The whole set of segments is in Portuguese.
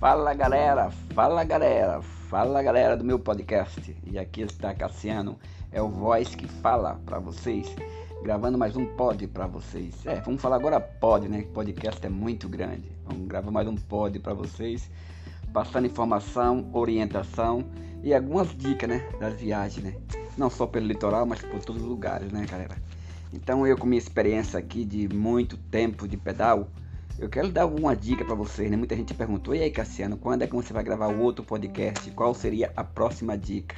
Fala galera, fala galera, fala galera do meu podcast. E aqui está Cassiano, é o voz que fala para vocês, gravando mais um pod para vocês. É, vamos falar agora pod, né? Podcast é muito grande. Vamos gravar mais um pod para vocês, passando informação, orientação e algumas dicas, né, das viagens, né? Não só pelo litoral, mas por todos os lugares, né, galera? Então eu com minha experiência aqui de muito tempo de pedal, eu quero dar alguma dica para vocês, né? Muita gente perguntou: "E aí, Cassiano, quando é que você vai gravar o outro podcast? Qual seria a próxima dica?"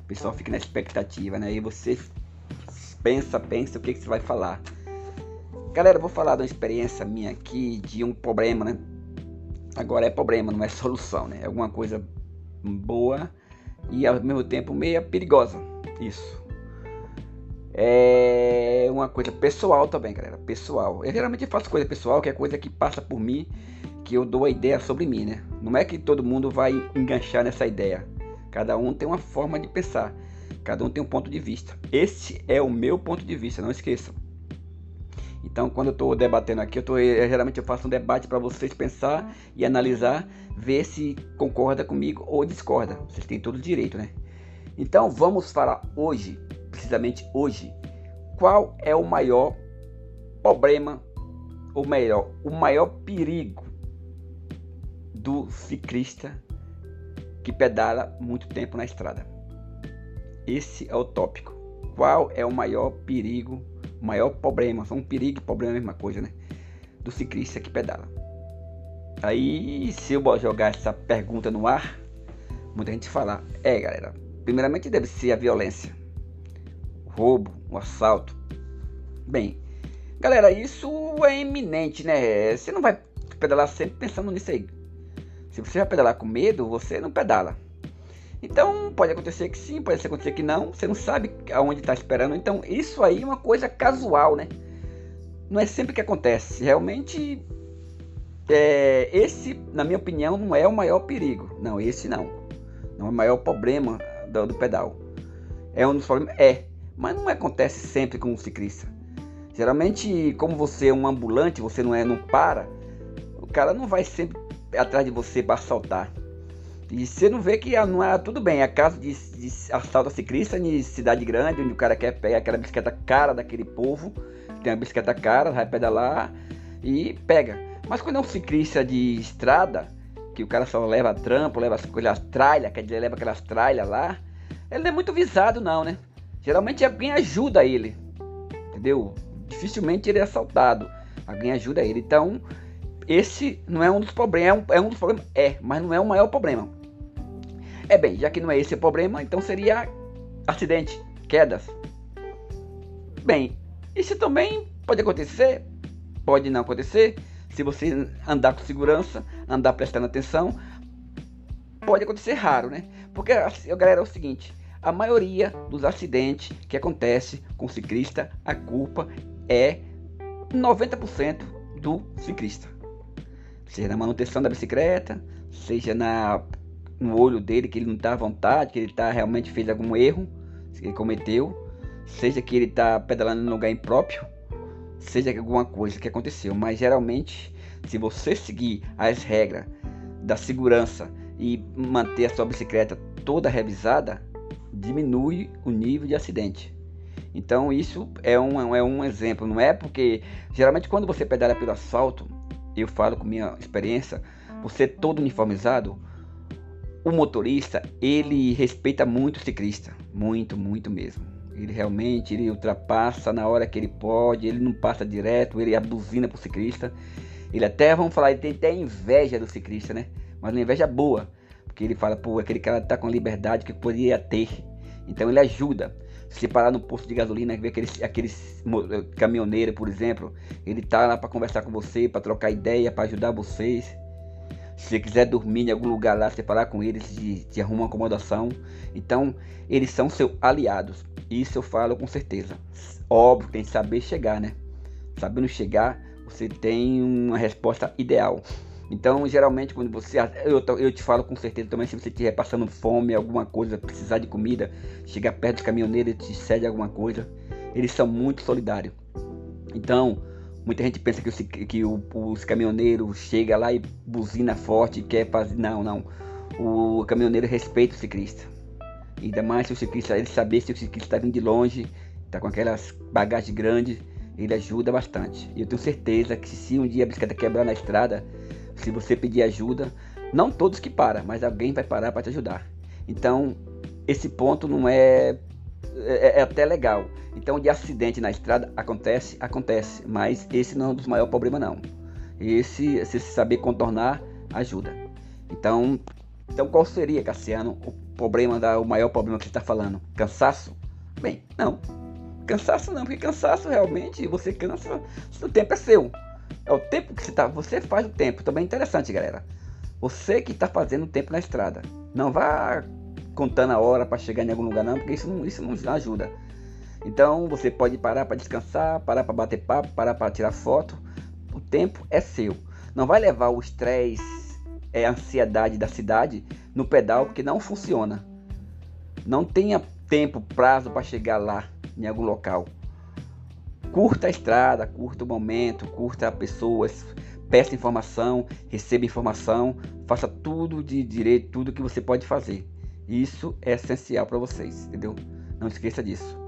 O pessoal fica na expectativa, né? E você pensa, pensa o que, que você vai falar. Galera, eu vou falar de uma experiência minha aqui de um problema, né? Agora é problema, não é solução, né? É alguma coisa boa e ao mesmo tempo meio perigosa. Isso. É uma coisa pessoal também, galera. Pessoal. Eu geralmente faço coisa pessoal, que é coisa que passa por mim, que eu dou a ideia sobre mim, né? Não é que todo mundo vai enganchar nessa ideia. Cada um tem uma forma de pensar. Cada um tem um ponto de vista. Esse é o meu ponto de vista, não esqueçam. Então, quando eu estou debatendo aqui, eu tô, eu, geralmente eu faço um debate para vocês pensar e analisar, ver se concorda comigo ou discorda. Vocês têm todo o direito, né? Então, vamos falar hoje precisamente hoje, qual é o maior problema, ou melhor, o maior perigo do ciclista que pedala muito tempo na estrada. Esse é o tópico. Qual é o maior perigo, o maior problema? São perigo e problema é a mesma coisa, né? Do ciclista que pedala. Aí, se eu jogar essa pergunta no ar, muita gente fala: é, galera, primeiramente deve ser a violência roubo, um assalto. Bem, galera, isso é iminente, né? Você não vai pedalar sempre pensando nisso aí. Se você vai pedalar com medo, você não pedala. Então, pode acontecer que sim, pode acontecer que não. Você não sabe aonde está esperando. Então, isso aí é uma coisa casual, né? Não é sempre que acontece. Realmente, é, esse, na minha opinião, não é o maior perigo. Não, esse não. Não é o maior problema do, do pedal. É um dos problemas. É, mas não acontece sempre com um ciclista. Geralmente, como você é um ambulante, você não é, não para, o cara não vai sempre atrás de você para assaltar. E você não vê que não é tudo bem, é caso de, de assalto a ciclista em cidade grande, onde o cara quer pegar aquela bicicleta cara daquele povo, tem uma bicicleta cara, vai pedalar e pega. Mas quando é um ciclista de estrada, que o cara só leva trampo, leva as coisas, tralha, quer dizer, leva aquelas tralhas lá, ele não é muito visado não, né? Geralmente alguém ajuda ele, entendeu? Dificilmente ele é assaltado. Alguém ajuda ele. Então, esse não é um dos problemas. É um, é um dos problemas? É, mas não é o maior problema. É bem, já que não é esse o problema, então seria acidente, quedas. Bem, isso também pode acontecer, pode não acontecer. Se você andar com segurança, andar prestando atenção, pode acontecer raro, né? Porque, galera, é o seguinte: a maioria dos acidentes que acontece com o ciclista, a culpa é 90% do ciclista. Seja na manutenção da bicicleta, seja na, no olho dele que ele não está à vontade, que ele tá, realmente fez algum erro, que ele cometeu, seja que ele está pedalando no lugar impróprio, seja alguma coisa que aconteceu. Mas geralmente, se você seguir as regras da segurança e manter a sua bicicleta toda revisada, diminui o nível de acidente. Então isso é um, é um exemplo, não é porque geralmente quando você pedala pelo asfalto, eu falo com minha experiência, você todo uniformizado, o motorista ele respeita muito o ciclista, muito, muito mesmo. Ele realmente ele ultrapassa na hora que ele pode, ele não passa direto, ele abusina pro ciclista. Ele até, vamos falar, ele tem até inveja do ciclista, né? Mas uma inveja boa, porque ele fala, pô, aquele cara tá com a liberdade que poderia ter. Então ele ajuda. Se parar no posto de gasolina, ver aqueles, aqueles eh, caminhoneiros, por exemplo, ele tá lá para conversar com você, para trocar ideia, para ajudar vocês. Se você quiser dormir em algum lugar lá, você falar com eles, te, te arruma uma acomodação. Então, eles são seus aliados. Isso eu falo com certeza. Óbvio, tem que saber chegar, né? Sabendo chegar, você tem uma resposta ideal. Então, geralmente, quando você. Eu, eu te falo com certeza também, se você estiver passando fome, alguma coisa, precisar de comida, chegar perto do caminhoneiro e te cede alguma coisa, eles são muito solidários. Então, Muita gente pensa que, o, que o, os caminhoneiros chega lá e buzina forte e quer fazer. Não, não. O caminhoneiro respeita o ciclista. Ainda mais se o ciclista ele saber se o ciclista está vindo de longe, está com aquelas bagagens grandes, ele ajuda bastante. E eu tenho certeza que se um dia a bicicleta quebrar na estrada, se você pedir ajuda, não todos que param, mas alguém vai parar para te ajudar. Então, esse ponto não é, é, é até legal. Então, de acidente na estrada acontece, acontece, mas esse não é um dos maiores problemas não. Esse, se saber contornar, ajuda. Então, então qual seria, Cassiano, o problema da, o maior problema que você está falando? Cansaço? Bem, não. Cansaço não, porque cansaço realmente você cansa, o tempo é seu. É o tempo que você tá, você faz o tempo. Também é interessante, galera. Você que está fazendo o tempo na estrada. Não vá contando a hora para chegar em algum lugar não, porque isso não, isso não ajuda. Então você pode parar para descansar, parar para bater papo, parar para tirar foto. O tempo é seu. Não vai levar o estresse, é, a ansiedade da cidade no pedal, porque não funciona. Não tenha tempo, prazo para chegar lá em algum local. Curta a estrada, curta o momento, curta pessoas, peça informação, receba informação, faça tudo de direito, tudo que você pode fazer. Isso é essencial para vocês, entendeu? Não esqueça disso.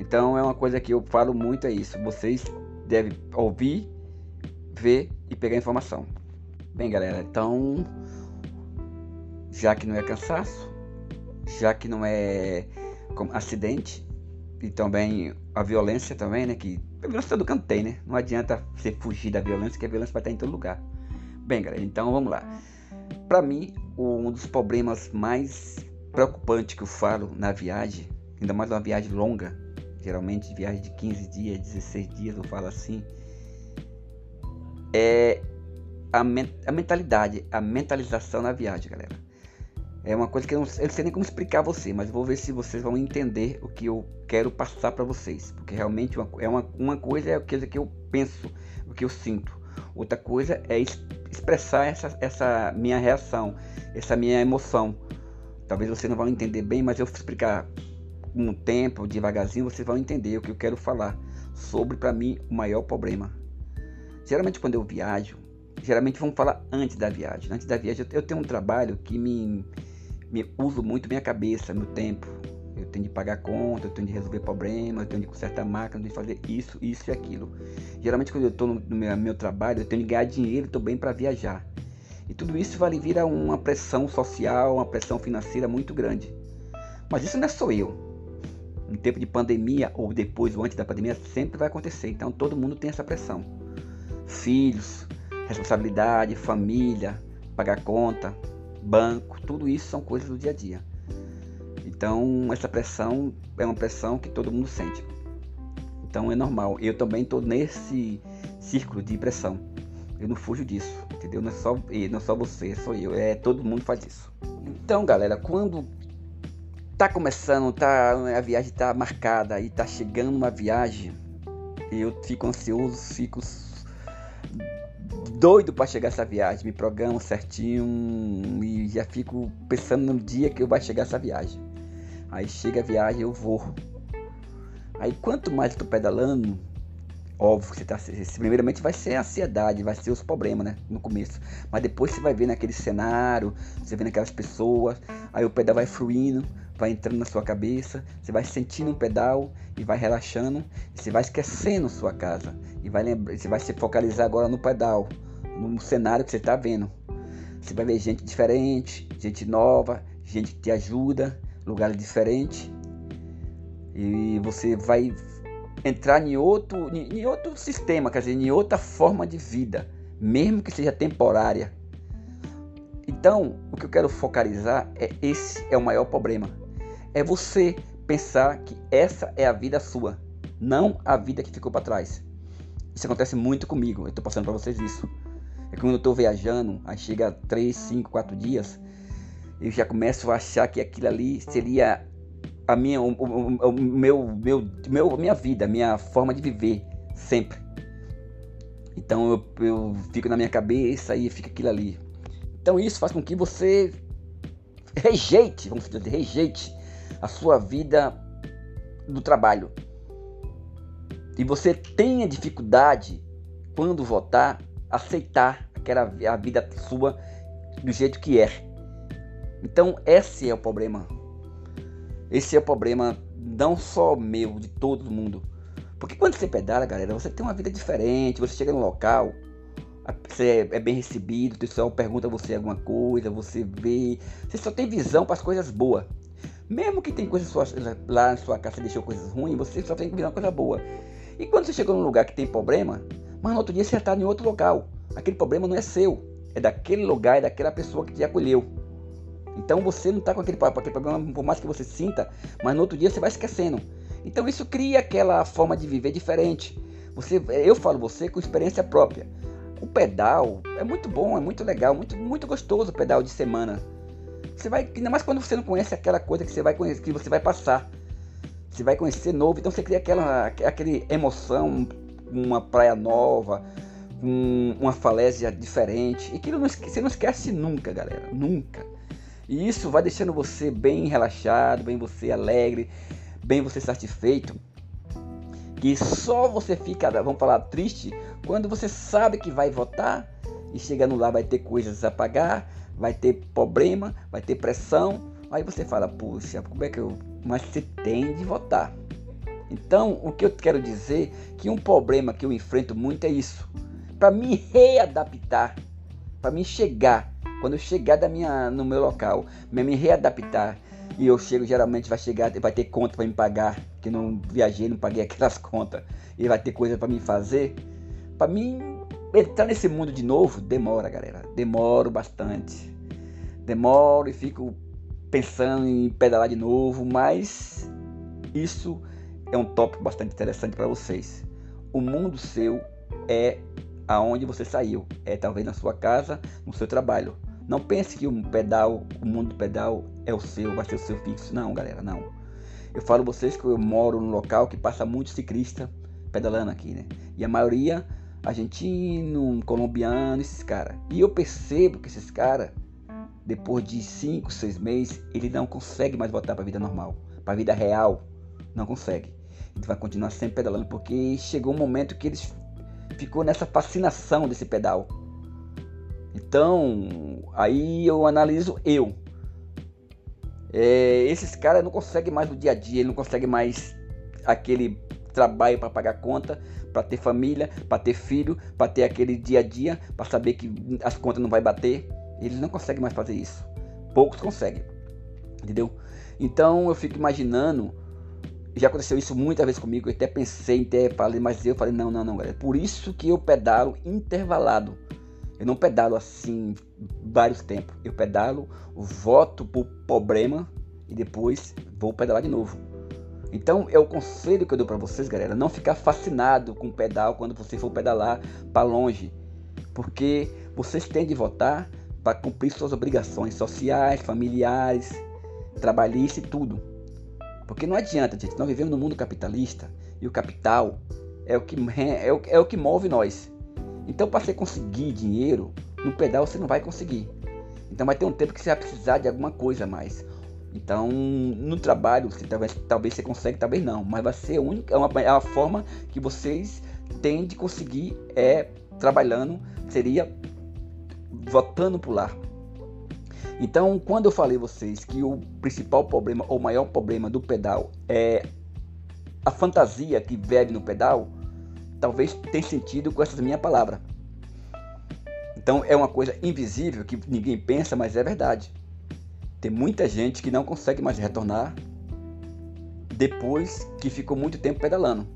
Então é uma coisa que eu falo muito é isso. Vocês devem ouvir, ver e pegar informação. Bem, galera, então já que não é cansaço, já que não é acidente e também a violência também, né? Que a violência todo canto tem, né? Não adianta você fugir da violência, que a violência vai estar em todo lugar. Bem, galera, então vamos lá. Para mim, um dos problemas mais preocupantes que eu falo na viagem, ainda mais uma viagem longa, geralmente viagem de 15 dias, 16 dias, eu falo assim, é a, men a mentalidade, a mentalização na viagem, galera. É uma coisa que eu não, eu não sei nem como explicar a você, mas vou ver se vocês vão entender o que eu quero passar para vocês. Porque realmente uma, é uma, uma coisa é coisa que eu penso, o que eu sinto. Outra coisa é expressar essa, essa minha reação, essa minha emoção. Talvez vocês não vão entender bem, mas eu vou explicar com o tempo, devagarzinho, vocês vão entender o que eu quero falar sobre, para mim, o maior problema. Geralmente, quando eu viajo, geralmente vamos falar antes da viagem. Antes da viagem, eu tenho um trabalho que me, me uso muito minha cabeça, meu tempo. Eu tenho de pagar conta, eu tenho de resolver problemas, eu tenho de consertar máquina, eu tenho de fazer isso, isso e aquilo. Geralmente, quando eu estou no, no meu, meu, trabalho, eu tenho de ganhar dinheiro também para viajar. E tudo isso vale a uma pressão social, uma pressão financeira muito grande. Mas isso não é só eu em tempo de pandemia ou depois ou antes da pandemia sempre vai acontecer. Então todo mundo tem essa pressão. Filhos, responsabilidade, família, pagar conta, banco, tudo isso são coisas do dia a dia. Então essa pressão é uma pressão que todo mundo sente. Então é normal. Eu também estou nesse círculo de pressão. Eu não fujo disso, entendeu? Não é só, não é só você, sou eu. É todo mundo faz isso. Então, galera, quando tá começando, tá, a viagem tá marcada e tá chegando uma viagem, eu fico ansioso, fico doido para chegar essa viagem, me programo certinho e já fico pensando no dia que eu vai chegar essa viagem. Aí chega a viagem, eu vou. Aí quanto mais eu tô pedalando, óbvio que você tá. Primeiramente vai ser a ansiedade, vai ser os problemas, né? No começo. Mas depois você vai ver naquele cenário, você vê naquelas pessoas, aí o pedal vai fluindo, vai entrando na sua cabeça, você vai sentindo um pedal e vai relaxando, e você vai esquecendo sua casa e vai lembrar, você vai se focalizar agora no pedal, no cenário que você está vendo. Você vai ver gente diferente, gente nova, gente que te ajuda, lugares diferentes. E você vai entrar em outro, em outro sistema, quer dizer, em outra forma de vida, mesmo que seja temporária. Então, o que eu quero focalizar é esse é o maior problema é você pensar que essa é a vida sua, não a vida que ficou para trás. Isso acontece muito comigo, eu estou passando para vocês isso. É quando eu estou viajando, aí chega 3, 5, 4 dias, eu já começo a achar que aquilo ali seria a minha, o, o, o meu, meu, meu, minha vida, minha forma de viver, sempre. Então eu, eu fico na minha cabeça e fica aquilo ali. Então isso faz com que você rejeite, vamos dizer, rejeite a sua vida do trabalho. e você tenha dificuldade quando votar, aceitar aquela a vida sua do jeito que é. Então esse é o problema. Esse é o problema não só meu, de todo mundo. Porque quando você pedala, galera, você tem uma vida diferente, você chega no local, você é bem recebido, o pessoal pergunta a você alguma coisa, você vê, você só tem visão para as coisas boas. Mesmo que tem coisas lá na sua casa, você deixou coisas ruins, você só tem visão coisa boa. E quando você chegou num lugar que tem problema, mas no outro dia você está em outro local. Aquele problema não é seu, é daquele lugar, é daquela pessoa que te acolheu. Então você não está com aquele, aquele problema, por mais que você sinta, mas no outro dia você vai esquecendo. Então isso cria aquela forma de viver diferente. Você, eu falo você com experiência própria. O pedal é muito bom, é muito legal, muito, muito gostoso o pedal de semana. Você vai, ainda mais quando você não conhece aquela coisa que você vai conhecer, que você vai passar. Você vai conhecer novo, então você cria aquela, aquele emoção, uma praia nova, um, uma falésia diferente. E não, você não esquece nunca, galera. Nunca. E isso vai deixando você bem relaxado, bem você alegre, bem você satisfeito. Que só você fica, vamos falar, triste quando você sabe que vai votar e chegando lá vai ter coisas a pagar, vai ter problema, vai ter pressão. Aí você fala, puxa, como é que eu. Mas você tem de votar. Então, o que eu quero dizer que um problema que eu enfrento muito é isso. Para me readaptar, para me chegar, quando eu chegar da minha, no meu local, me readaptar, e eu chego, geralmente vai chegar, vai ter conta para me pagar, que não viajei, não paguei aquelas contas, e vai ter coisa para me fazer. Para mim entrar nesse mundo de novo, demora, galera. Demoro bastante. Demoro e fico pensando em pedalar de novo, mas isso é um tópico bastante interessante para vocês. O mundo seu é aonde você saiu, é talvez na sua casa, no seu trabalho. Não pense que o pedal, o mundo do pedal é o seu, vai ser o seu fixo. Não, galera, não. Eu falo vocês que eu moro num local que passa muito ciclista pedalando aqui, né? E a maioria argentino, colombiano, esses caras. E eu percebo que esses caras, depois de 5, 6 meses, ele não consegue mais voltar para a vida normal, para a vida real. Não consegue gente vai continuar sempre pedalando porque chegou um momento que eles ficou nessa fascinação desse pedal. Então, aí eu analiso eu. É, esses caras não conseguem mais no dia a dia, ele não consegue mais aquele trabalho para pagar conta, para ter família, para ter filho, para ter aquele dia a dia, para saber que as contas não vai bater. Eles não conseguem mais fazer isso. Poucos conseguem. Entendeu? Então eu fico imaginando já aconteceu isso muitas vezes comigo, eu até pensei, até falei, mas eu falei, não, não, não, galera. Por isso que eu pedalo intervalado. Eu não pedalo assim vários tempos. Eu pedalo, voto pro problema e depois vou pedalar de novo. Então é o conselho que eu dou para vocês, galera, não ficar fascinado com o pedal quando você for pedalar para longe, porque vocês têm de votar para cumprir suas obrigações sociais, familiares, trabalhistas e tudo. Porque não adianta, gente, nós vivemos num mundo capitalista e o capital é o que, é o, é o que move nós. Então, para você conseguir dinheiro, no pedal você não vai conseguir. Então, vai ter um tempo que você vai precisar de alguma coisa a mais. Então, no trabalho, você, talvez, talvez você consiga, talvez não, mas vai ser a única, é é uma forma que vocês têm de conseguir é trabalhando, seria votando por lá. Então, quando eu falei a vocês que o principal problema, ou maior problema do pedal é a fantasia que vive no pedal, talvez tenha sentido com essa minha palavra. Então, é uma coisa invisível que ninguém pensa, mas é verdade. Tem muita gente que não consegue mais retornar depois que ficou muito tempo pedalando.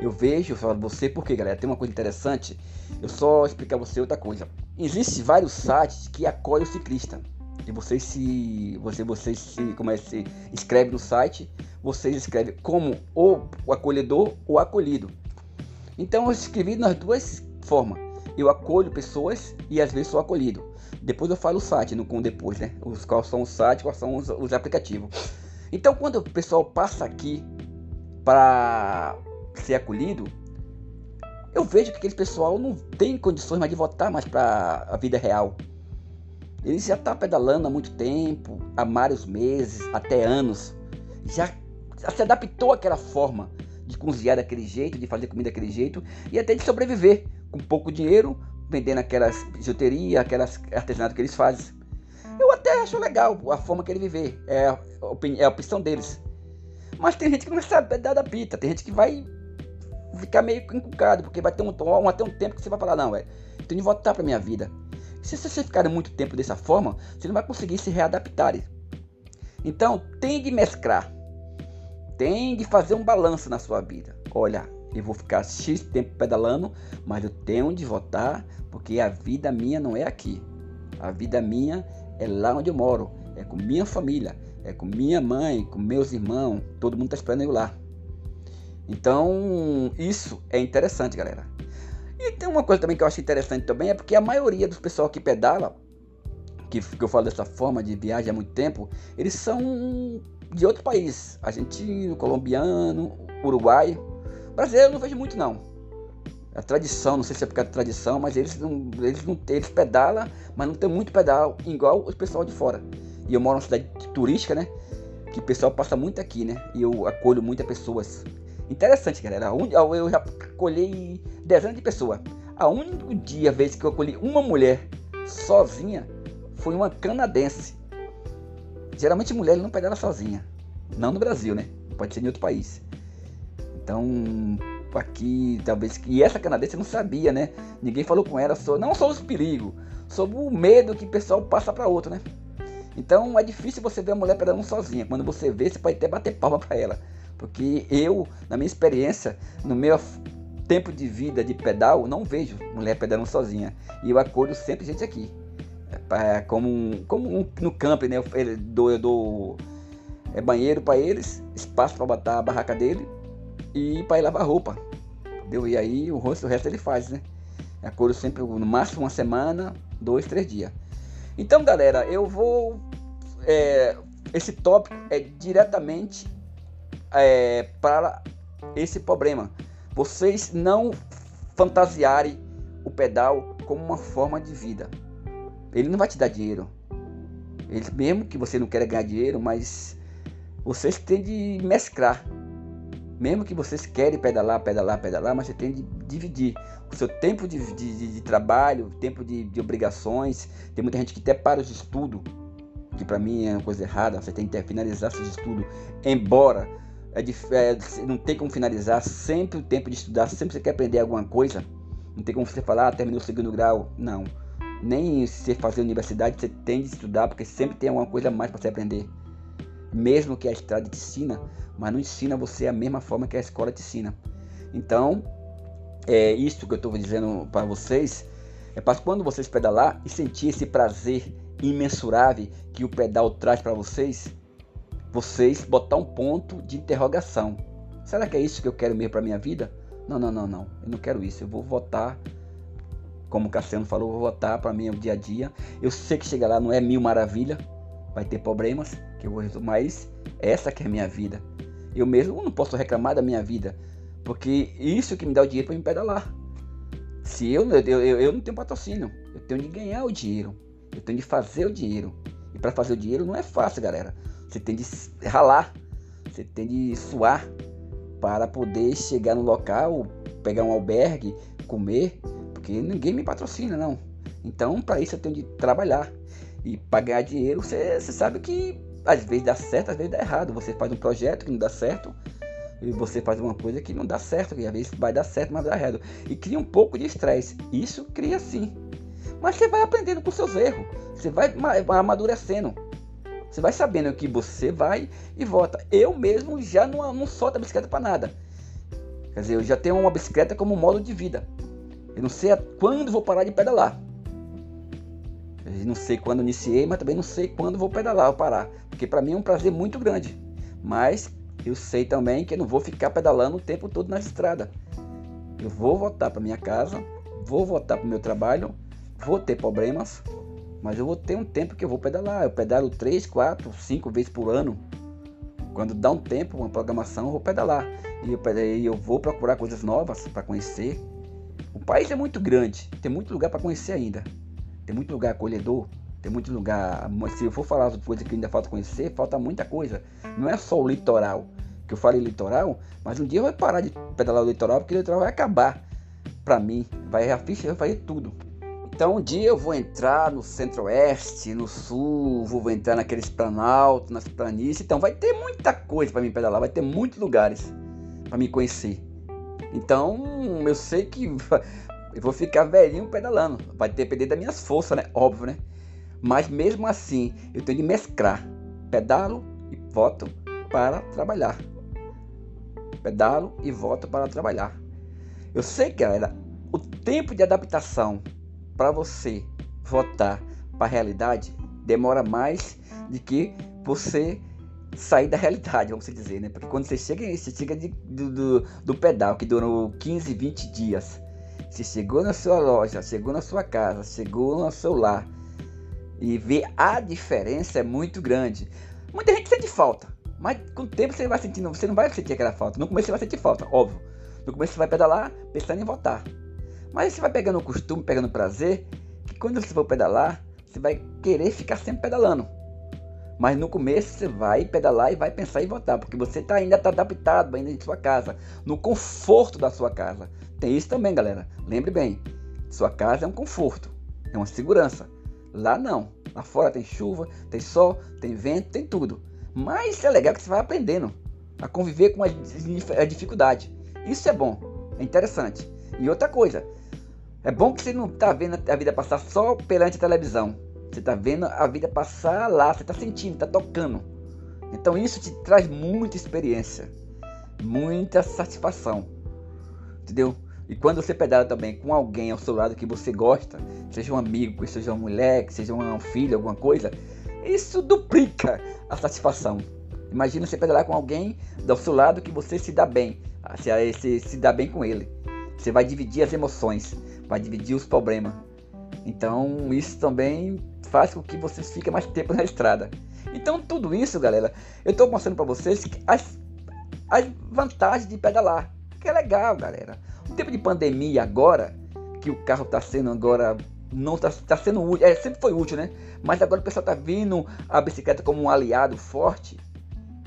Eu vejo, eu falo você, porque galera, tem uma coisa interessante. Eu só explicar você outra coisa. Existem vários sites que acolhem o ciclista. E vocês se. Você, vocês se. Como é se escreve no site, vocês escrevem como o acolhedor ou acolhido. Então eu escrevi nas duas formas. Eu acolho pessoas e às vezes sou acolhido. Depois eu falo o site, no com depois, né? Os quais são os sites, quais são os, os aplicativos. Então quando o pessoal passa aqui para ser acolhido, eu vejo que aquele pessoal não tem condições mais de votar mais para a vida real. Ele já está pedalando há muito tempo, há vários meses, até anos. Já, já se adaptou àquela forma de cozinhar daquele jeito, de fazer comida daquele jeito e até de sobreviver com pouco dinheiro, vendendo aquelas bijuterias, aquelas artesanato que eles fazem. Eu até acho legal a forma que ele viver, é a, é a opção deles. Mas tem gente que não sabe dar da pita, tem gente que vai ficar meio encucado, porque vai ter um, um, até um tempo que você vai falar, não, velho, tenho de voltar pra minha vida. Se você ficar muito tempo dessa forma, você não vai conseguir se readaptar. Então, tem de mesclar. Tem de fazer um balanço na sua vida. Olha, eu vou ficar X tempo pedalando, mas eu tenho de voltar porque a vida minha não é aqui. A vida minha é lá onde eu moro, é com minha família, é com minha mãe, com meus irmãos, todo mundo está esperando eu lá. Então, isso é interessante, galera. E tem uma coisa também que eu acho interessante também, é porque a maioria dos pessoal que pedala, que, que eu falo dessa forma de viagem há muito tempo, eles são de outro país. Argentino, colombiano, uruguaio. Brasileiro eu não vejo muito não. A tradição, não sei se é por causa da tradição, mas eles não, eles não eles pedalam, mas não tem muito pedal igual o pessoal de fora. E eu moro numa cidade turística, né? Que o pessoal passa muito aqui, né? E eu acolho muitas pessoas. Interessante, galera. Eu já colhei dezenas de pessoas. A único dia, vez que eu acolhi uma mulher sozinha, foi uma canadense. Geralmente mulher não pedala sozinha. Não no Brasil, né? Pode ser em outro país. Então, aqui, talvez. E essa canadense não sabia, né? Ninguém falou com ela sobre, não só os perigos, sobre o medo que o pessoal passa para outro, né? Então é difícil você ver a mulher pedalando sozinha. Quando você vê, você pode até bater palma para ela. Porque eu, na minha experiência, no meu tempo de vida de pedal, não vejo mulher pedalando sozinha. E eu acolho sempre gente aqui. É, como, como no camping, né? Eu dou, eu dou é, banheiro para eles, espaço para botar a barraca dele e para ir lavar roupa. Entendeu? E aí o resto, o resto ele faz, né? Acolho sempre no máximo uma semana, dois, três dias. Então, galera, eu vou. É, esse tópico é diretamente é, para esse problema. Vocês não fantasiarem o pedal como uma forma de vida. Ele não vai te dar dinheiro. Ele, mesmo que você não queira ganhar dinheiro, mas vocês têm de mesclar. Mesmo que vocês querem pedalar, pedalar, pedalar, mas você tem de dividir o seu tempo de, de, de trabalho, tempo de, de, obrigações. Tem muita gente que até para os estudos, que para mim é uma coisa errada. Você tem que finalizar seus estudos, embora é, é, não tem como finalizar, sempre o tempo de estudar, sempre você quer aprender alguma coisa, não tem como você falar, ah, terminou o segundo grau, não. Nem se fazer universidade, você tem de estudar, porque sempre tem alguma coisa a mais para você aprender. Mesmo que a estrada te ensina, mas não ensina você a mesma forma que a escola te ensina. Então, é isso que eu estou dizendo para vocês, é para quando vocês pedalar e sentir esse prazer imensurável que o pedal traz para vocês, vocês botar um ponto de interrogação. Será que é isso que eu quero mesmo para minha vida? Não, não, não, não. Eu não quero isso. Eu vou votar, como o Cassiano falou, vou votar para mim o dia a dia. Eu sei que chegar lá não é mil maravilha, vai ter problemas, que eu vou resolver, mas essa que é a minha vida. Eu mesmo não posso reclamar da minha vida, porque isso que me dá o dinheiro para me pedalar. Se eu, eu, eu, eu não tenho patrocínio, eu tenho de ganhar o dinheiro, eu tenho de fazer o dinheiro. E para fazer o dinheiro não é fácil, galera. Você tem de ralar, você tem de suar para poder chegar no local, pegar um albergue, comer, porque ninguém me patrocina, não. Então, para isso eu tenho de trabalhar. E para ganhar dinheiro, você, sabe que às vezes dá certo, às vezes dá errado. Você faz um projeto que não dá certo, e você faz uma coisa que não dá certo, que às vezes vai dar certo, mas dá errado. E cria um pouco de estresse. Isso cria sim. Mas você vai aprendendo com seus erros. Você vai amadurecendo. Você vai sabendo que você vai e volta. Eu mesmo já não, não solto a bicicleta para nada. Quer dizer, eu já tenho uma bicicleta como modo de vida. Eu não sei quando vou parar de pedalar. Eu não sei quando iniciei, mas também não sei quando vou pedalar ou parar. Porque para mim é um prazer muito grande. Mas eu sei também que eu não vou ficar pedalando o tempo todo na estrada. Eu vou voltar para minha casa, vou voltar para o meu trabalho, vou ter problemas, mas eu vou ter um tempo que eu vou pedalar. Eu pedalo 3, 4, 5 vezes por ano. Quando dá um tempo, uma programação, eu vou pedalar. E eu, eu vou procurar coisas novas para conhecer. O país é muito grande, tem muito lugar para conhecer ainda. Tem muito lugar acolhedor, tem muito lugar. Se eu for falar as coisas que ainda falta conhecer, falta muita coisa. Não é só o litoral. que eu falei litoral, mas um dia eu vou parar de pedalar o litoral porque o litoral vai acabar para mim, vai a ficha vai fazer tudo. Então um dia eu vou entrar no centro-oeste, no sul, vou entrar naqueles planaltos, nas planícies, então vai ter muita coisa para mim pedalar, vai ter muitos lugares para me conhecer. Então eu sei que eu vou ficar velhinho pedalando, vai depender das minhas forças, né? Óbvio, né? Mas mesmo assim, eu tenho de mesclar. Pedalo e volto para trabalhar. Pedalo e volto para trabalhar. Eu sei, galera, o tempo de adaptação para você voltar para a realidade demora mais do que você sair da realidade, vamos dizer, né? Porque quando você chega, você chega de, do, do, do pedal, que durou 15, 20 dias, você chegou na sua loja, chegou na sua casa, chegou no seu lar, e ver a diferença é muito grande. Muita gente sente falta, mas com o tempo você vai sentindo, você não vai sentir aquela falta. No começo você vai sentir falta, óbvio. No começo você vai pedalar pensando em voltar. Mas você vai pegando o costume, pegando o prazer, que quando você for pedalar, você vai querer ficar sempre pedalando. Mas no começo você vai pedalar e vai pensar em voltar, porque você tá, ainda está adaptado ainda em sua casa, no conforto da sua casa. Tem isso também, galera. Lembre bem, sua casa é um conforto, é uma segurança. Lá não. Lá fora tem chuva, tem sol, tem vento, tem tudo. Mas é legal que você vai aprendendo a conviver com a dificuldade. Isso é bom, é interessante. E outra coisa, é bom que você não está vendo a vida passar só perante a televisão. Você está vendo a vida passar lá, você está sentindo, está tocando. Então isso te traz muita experiência, muita satisfação. Entendeu? E quando você pedala também com alguém ao seu lado que você gosta, seja um amigo, seja uma mulher, seja um filho, alguma coisa, isso duplica a satisfação. Imagina você pedalar com alguém ao seu lado que você se dá bem, você se, se dá bem com ele. Você vai dividir as emoções, vai dividir os problemas. Então isso também faz com que você fique mais tempo na estrada. Então tudo isso, galera, eu estou mostrando para vocês as, as vantagens de pedalar. Que é legal, galera. No tempo de pandemia agora, que o carro está sendo agora não está tá sendo útil, é, sempre foi útil, né? Mas agora o pessoal está vindo a bicicleta como um aliado forte.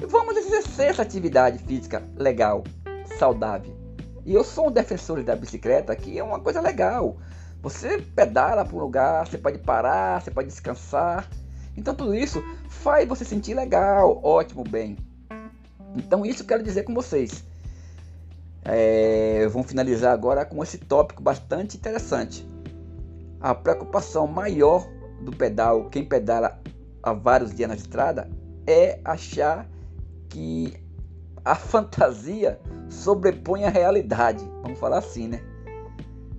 Vamos exercer essa atividade física legal, saudável. E eu sou um defensor da bicicleta, que é uma coisa legal. Você pedala para um lugar, você pode parar, você pode descansar. Então tudo isso faz você sentir legal, ótimo, bem. Então isso quero dizer com vocês. É, vamos finalizar agora com esse tópico bastante interessante. A preocupação maior do pedal, quem pedala há vários dias na estrada, é achar que a fantasia sobrepõe a realidade. Vamos falar assim, né?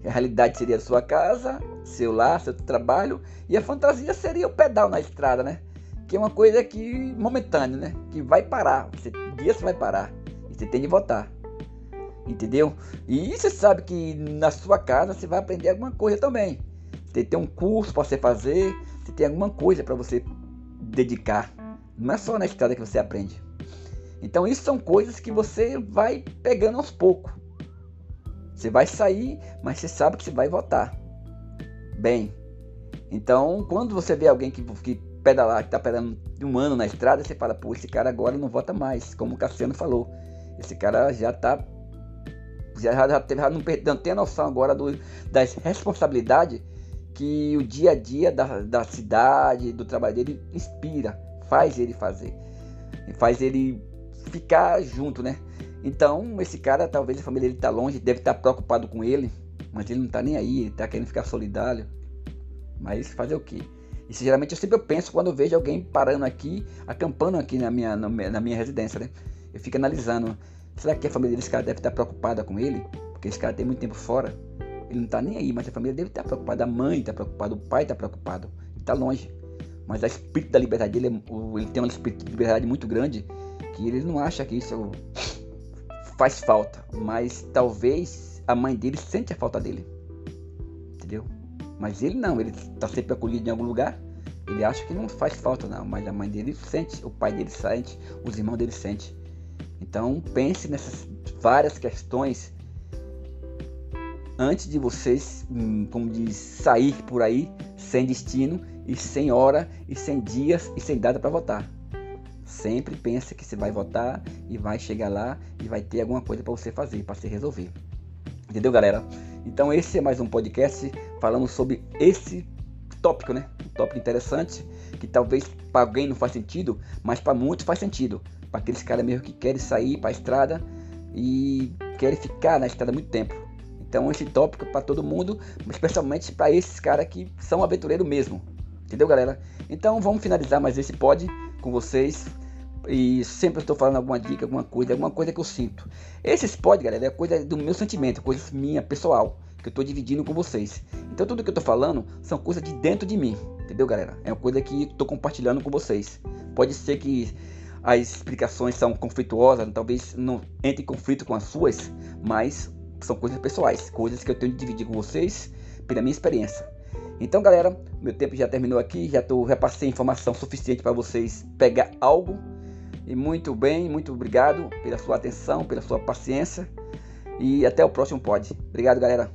A realidade seria a sua casa, seu lar, seu trabalho, e a fantasia seria o pedal na estrada, né? Que é uma coisa que momentânea, né? Que vai parar. Você, dia você vai parar. E você tem de voltar. Entendeu? E você sabe que na sua casa você vai aprender alguma coisa também. Você tem um curso para você fazer, você tem alguma coisa para você dedicar. Não é só na estrada que você aprende. Então isso são coisas que você vai pegando aos poucos. Você vai sair, mas você sabe que você vai voltar. Bem. Então, quando você vê alguém que, que pedalar, que está pedalando um ano na estrada, você fala, pô, esse cara agora não volta mais, como o Cassiano falou. Esse cara já está já, já, já não, não tem a noção agora do, das responsabilidades que o dia a dia da, da cidade, do trabalho dele inspira, faz ele fazer, faz ele ficar junto, né? Então, esse cara, talvez a família dele tá longe, deve estar tá preocupado com ele, mas ele não tá nem aí, tá querendo ficar solidário. Mas fazer o quê? Isso geralmente eu sempre penso quando vejo alguém parando aqui, acampando aqui na minha, na minha residência, né? Eu fico analisando Será que a família desse cara deve estar preocupada com ele? Porque esse cara tem muito tempo fora. Ele não está nem aí, mas a família deve estar preocupada. A mãe está preocupada, o pai está preocupado. Ele está longe. Mas o espírito da liberdade dele, é ele tem um espírito de liberdade muito grande que ele não acha que isso faz falta. Mas talvez a mãe dele sente a falta dele. Entendeu? Mas ele não, ele está sempre acolhido em algum lugar. Ele acha que não faz falta, não. Mas a mãe dele sente, o pai dele sente, os irmãos dele sente. Então pense nessas várias questões antes de vocês, hum, como diz, sair por aí sem destino e sem hora e sem dias e sem data para votar. Sempre pense que você vai votar e vai chegar lá e vai ter alguma coisa para você fazer, para se resolver. Entendeu, galera? Então esse é mais um podcast falando sobre esse tópico, né? Um tópico interessante que talvez para alguém não faz sentido, mas para muitos faz sentido. Para aqueles caras mesmo que querem sair para a estrada e querem ficar na estrada muito tempo. Então esse tópico é para todo mundo, especialmente para esses caras que são aventureiros mesmo. Entendeu, galera? Então vamos finalizar mais esse pod com vocês. E sempre estou falando alguma dica, alguma coisa, alguma coisa que eu sinto. Esses pod, galera, é coisa do meu sentimento, coisa minha, pessoal, que eu estou dividindo com vocês. Então tudo que eu estou falando são coisas de dentro de mim. Entendeu, galera? É uma coisa que estou compartilhando com vocês. Pode ser que as explicações são conflituosas, talvez não entre em conflito com as suas, mas são coisas pessoais, coisas que eu tenho de dividir com vocês pela minha experiência. Então, galera, meu tempo já terminou aqui, já tô, passei informação suficiente para vocês pegar algo. E muito bem, muito obrigado pela sua atenção, pela sua paciência. E até o próximo pod. Obrigado, galera.